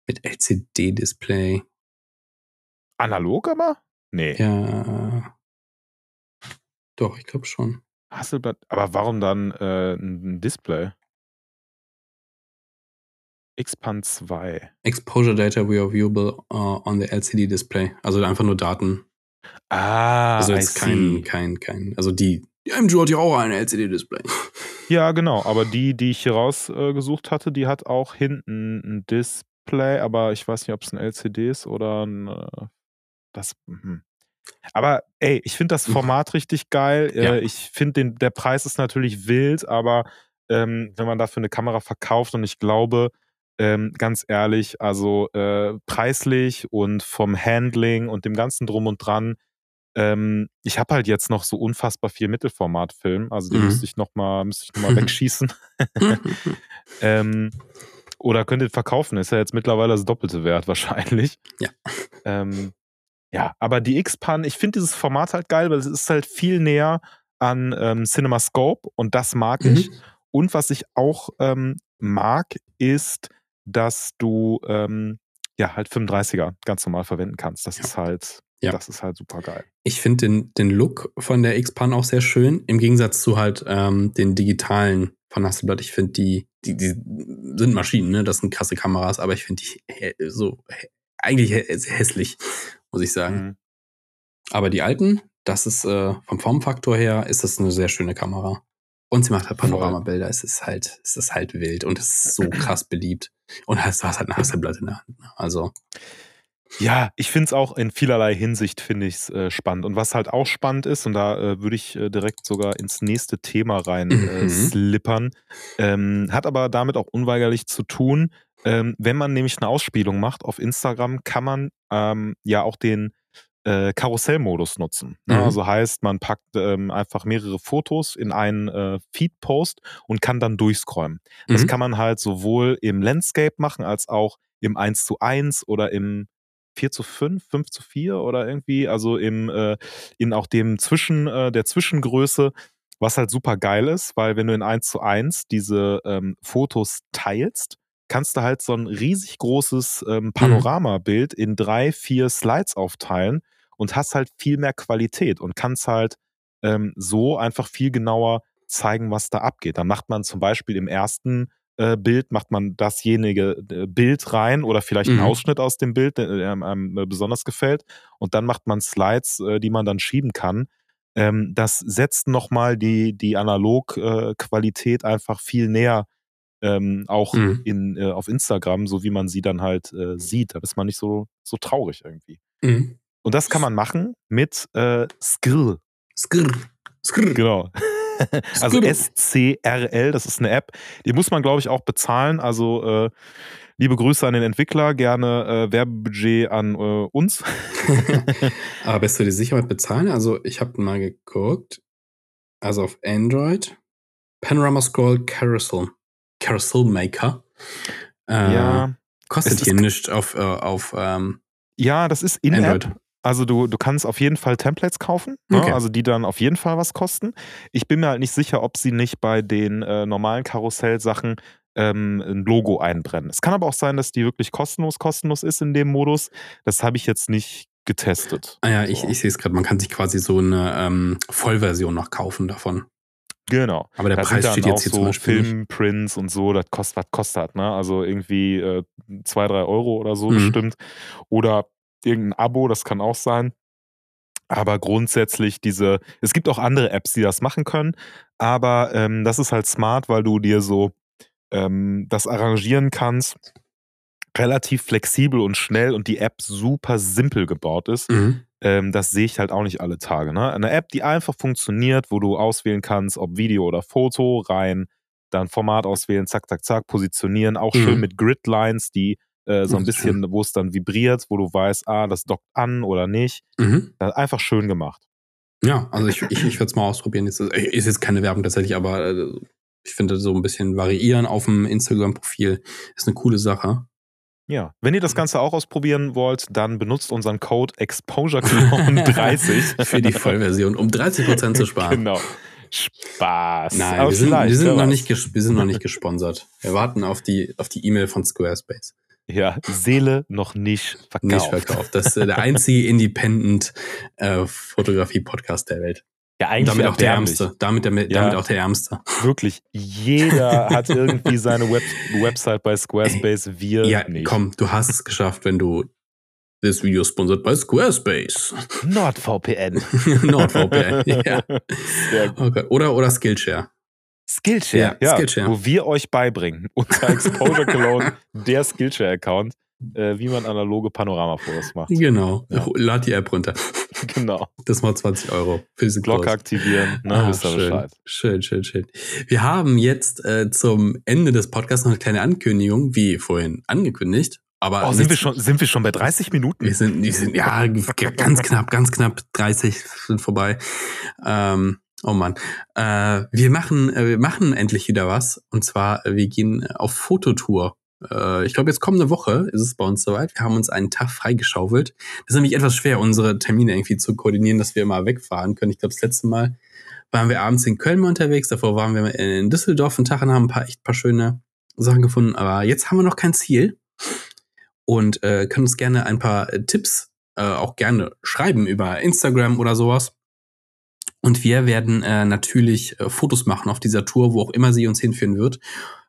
mit LCD-Display. Analog aber? Nee. Ja. Doch, ich glaube schon. Hasselblatt, aber warum dann äh, ein Display? Xpan 2. Exposure Data we are viewable uh, on the LCD Display. Also einfach nur Daten. Ah, also jetzt kein, kein, kein. Also die, die MG hat ja auch ein LCD-Display. Ja, genau. Aber die, die ich hier rausgesucht äh, hatte, die hat auch hinten ein Display, aber ich weiß nicht, ob es ein LCD ist oder ein. Äh, das. Mh. Aber ey, ich finde das Format richtig geil. Ja. Äh, ich finde, der Preis ist natürlich wild, aber ähm, wenn man dafür eine Kamera verkauft und ich glaube, ähm, ganz ehrlich, also äh, preislich und vom Handling und dem ganzen Drum und Dran, ähm, ich habe halt jetzt noch so unfassbar viel Mittelformatfilm, also den mhm. müsste ich nochmal noch wegschießen. ähm, oder könnt ihr verkaufen, ist ja jetzt mittlerweile das Doppelte wert wahrscheinlich. Ja. Ähm, ja, aber die X-Pan, ich finde dieses Format halt geil, weil es ist halt viel näher an ähm, CinemaScope und das mag mhm. ich. Und was ich auch ähm, mag, ist, dass du ähm, ja halt 35er ganz normal verwenden kannst. Das ja. ist halt, ja. das ist halt super geil. Ich finde den, den Look von der X-Pan auch sehr schön, im Gegensatz zu halt ähm, den digitalen von Hasselblad. Ich finde die, die, die sind Maschinen, ne? Das sind krasse Kameras, aber ich finde die so eigentlich hässlich, muss ich sagen. Mhm. Aber die alten, das ist äh, vom Formfaktor her, ist das eine sehr schöne Kamera. Und sie macht halt Panoramabilder. Es ist halt, es ist halt wild und es ist so krass beliebt. Und hast, du hast halt ein Hasselblatt in der Hand. Ne? Also. Ja, ich finde es auch in vielerlei Hinsicht finde ich es äh, spannend. Und was halt auch spannend ist, und da äh, würde ich äh, direkt sogar ins nächste Thema rein äh, mhm. slippern, ähm, hat aber damit auch unweigerlich zu tun, ähm, wenn man nämlich eine Ausspielung macht auf Instagram, kann man ähm, ja auch den äh, Karussellmodus nutzen. Ne? Mhm. Also heißt, man packt ähm, einfach mehrere Fotos in einen äh, Feed-Post und kann dann durchscrollen. Das mhm. kann man halt sowohl im Landscape machen, als auch im 1 zu 1 oder im 4 zu 5, 5 zu 4 oder irgendwie, also im, äh, in auch dem Zwischen, äh, der Zwischengröße, was halt super geil ist, weil wenn du in 1 zu 1 diese ähm, Fotos teilst, kannst du halt so ein riesig großes ähm, mhm. Panoramabild in drei, vier Slides aufteilen und hast halt viel mehr Qualität und kannst halt ähm, so einfach viel genauer zeigen, was da abgeht. Dann macht man zum Beispiel im ersten äh, Bild, macht man dasjenige äh, Bild rein oder vielleicht mhm. einen Ausschnitt aus dem Bild, der einem äh, besonders gefällt. Und dann macht man Slides, äh, die man dann schieben kann. Ähm, das setzt nochmal die, die Analog-Qualität äh, einfach viel näher ähm, auch mhm. in, auf Instagram, so wie man sie dann halt sieht. Da ist man nicht so, so traurig irgendwie. Mhm. Und das kann man machen mit äh, Skrill. Skrill. Skrill. Genau. also S-C-R-L, das ist eine App. Die muss man, glaube ich, auch bezahlen. Also äh, liebe Grüße an den Entwickler, gerne äh, Werbebudget an äh, uns. Aber bist du dir sicher mit bezahlen? Also ich habe mal geguckt. Also auf Android. Panorama Scroll Carousel. Carousel Maker. Äh, ja. Kostet hier nichts auf, äh, auf ähm, Ja, das ist in-App. Also du, du kannst auf jeden Fall Templates kaufen, ne? okay. also die dann auf jeden Fall was kosten. Ich bin mir halt nicht sicher, ob sie nicht bei den äh, normalen Karussell-Sachen ähm, ein Logo einbrennen. Es kann aber auch sein, dass die wirklich kostenlos kostenlos ist in dem Modus. Das habe ich jetzt nicht getestet. Ah ja, so. ich, ich sehe es gerade. Man kann sich quasi so eine ähm, Vollversion noch kaufen davon. Genau. Aber der da Preis steht jetzt hier so zum Beispiel Filmprints und so, das kostet, was kostet, ne? Also irgendwie äh, zwei, drei Euro oder so mhm. bestimmt. Oder irgendein Abo, das kann auch sein. Aber grundsätzlich diese, es gibt auch andere Apps, die das machen können, aber ähm, das ist halt smart, weil du dir so ähm, das arrangieren kannst, relativ flexibel und schnell und die App super simpel gebaut ist. Mhm. Ähm, das sehe ich halt auch nicht alle Tage. Ne? Eine App, die einfach funktioniert, wo du auswählen kannst, ob Video oder Foto, rein, dann Format auswählen, zack, zack, zack, positionieren, auch mhm. schön mit Gridlines, die äh, so ein bisschen, wo es dann vibriert, wo du weißt, ah, das dockt an oder nicht. Mhm. Einfach schön gemacht. Ja, also ich, ich, ich würde es mal ausprobieren. Ist, ist jetzt keine Werbung tatsächlich, aber äh, ich finde so ein bisschen variieren auf dem Instagram-Profil ist eine coole Sache. Ja, wenn ihr das Ganze auch ausprobieren wollt, dann benutzt unseren Code ExposureClown30 für die Vollversion, um 30% zu sparen. Genau. Spaß. Nein, wir sind, wir, sind noch nicht, wir sind noch nicht gesponsert. Wir warten auf die auf die E-Mail von Squarespace. Ja, Seele noch nicht verkauft. Nicht verkauft. Das ist der einzige Independent äh, der Welt. Ja, eigentlich damit auch der Ärmste. Damit, der, ja, damit auch der Ärmste. Wirklich. Jeder hat irgendwie seine Web Website bei Squarespace. Wir ja, nicht. komm, du hast es geschafft, wenn du das Video sponsored by Squarespace. NordVPN. NordVPN, ja. Oder, oder Skillshare. Skillshare, ja, ja, Skillshare. Wo wir euch beibringen, unter Exposure Cologne, der Skillshare-Account, äh, wie man analoge Panoramafotos macht. Genau. Ja. Lad die App runter. Genau. Das mal 20 Euro für diese Glocke aktivieren. Ne, ah, schön. schön, schön, schön. Wir haben jetzt äh, zum Ende des Podcasts noch eine kleine Ankündigung, wie vorhin angekündigt. Aber oh, sind, wir schon, sind wir schon bei 30 Minuten? Wir sind, wir sind ja ganz knapp, ganz knapp 30 sind vorbei. Ähm, oh Mann. Äh, wir machen, äh, wir machen endlich wieder was. Und zwar, äh, wir gehen auf Fototour äh, ich glaube, jetzt kommende Woche ist es bei uns soweit. Wir haben uns einen Tag freigeschaufelt. Das ist nämlich etwas schwer, unsere Termine irgendwie zu koordinieren, dass wir mal wegfahren können. Ich glaube, das letzte Mal waren wir abends in Köln mal unterwegs. Davor waren wir in Düsseldorf und haben ein paar echt paar schöne Sachen gefunden. Aber jetzt haben wir noch kein Ziel und äh, können uns gerne ein paar äh, Tipps äh, auch gerne schreiben über Instagram oder sowas. Und wir werden äh, natürlich äh, Fotos machen auf dieser Tour, wo auch immer sie uns hinführen wird.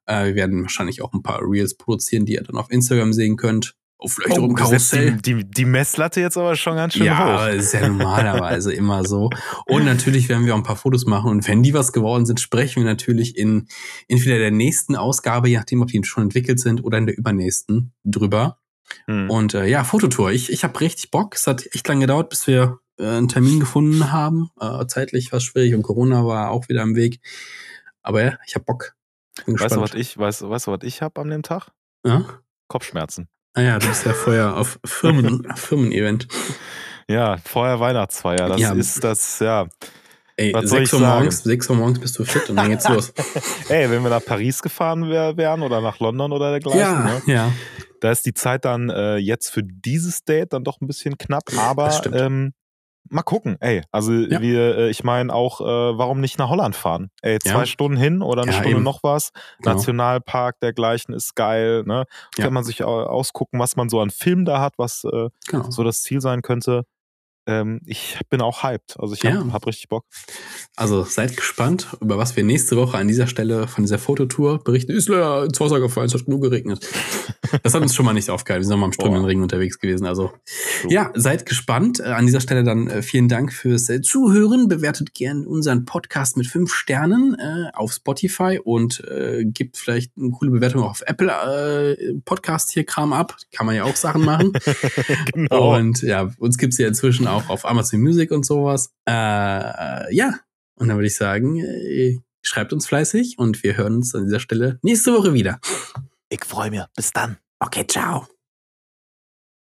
Äh, wir werden wahrscheinlich auch ein paar Reels produzieren, die ihr dann auf Instagram sehen könnt. Auf vielleicht oh, auch im Karussell. Die, die, die, Messlatte jetzt aber schon ganz schön ja, hoch. Ja, ist ja normalerweise immer so. Und natürlich werden wir auch ein paar Fotos machen. Und wenn die was geworden sind, sprechen wir natürlich in entweder der nächsten Ausgabe, je nachdem, ob die schon entwickelt sind, oder in der übernächsten drüber. Hm. Und äh, ja, Fototour. Ich, ich habe richtig Bock. Es hat echt lange gedauert, bis wir äh, einen Termin gefunden haben. Äh, zeitlich war es schwierig und Corona war auch wieder am Weg. Aber ja, ich habe Bock. Weißt du, was ich, weißt, weißt du, was ich habe an dem Tag? Ja? Kopfschmerzen. Ah ja, du bist ja vorher auf Firmen, Firmen-Event. Ja, vorher Weihnachtsfeier. Das ja. ist das, ja. Ey, was 6 Uhr, morgens, 6 Uhr morgens bist du fit und dann geht's los. Ey, wenn wir nach Paris gefahren wären oder nach London oder dergleichen, ja, ne? ja. da ist die Zeit dann äh, jetzt für dieses Date dann doch ein bisschen knapp, aber ähm, mal gucken, ey. Also ja. wir, äh, ich meine auch, äh, warum nicht nach Holland fahren? Ey, zwei ja. Stunden hin oder eine ja, Stunde eben. noch was. Genau. Nationalpark dergleichen ist geil, ne? Kann man sich ausgucken, was man so an Film da hat, was äh, genau. so das Ziel sein könnte ähm, ich bin auch hyped. Also ich habe ja. hab richtig Bock. Also seid gespannt, über was wir nächste Woche an dieser Stelle von dieser Fototour berichten. Ist leider ins Wasser gefallen, es hat nur geregnet. das hat uns schon mal nicht aufgehalten. Wir sind mal am strömenden Ring unterwegs gewesen. Also so. ja, seid gespannt. Äh, an dieser Stelle dann äh, vielen Dank fürs äh, Zuhören. Bewertet gern unseren Podcast mit fünf Sternen äh, auf Spotify und gibt vielleicht eine coole Bewertung auch auf Apple Podcast hier Kram ab. Kann man ja auch Sachen machen. genau. Und ja, uns gibt's ja inzwischen auch auch auf Amazon Music und sowas. Äh, ja, und dann würde ich sagen, äh, schreibt uns fleißig und wir hören uns an dieser Stelle nächste Woche wieder. Ich freue mich. Bis dann. Okay, ciao.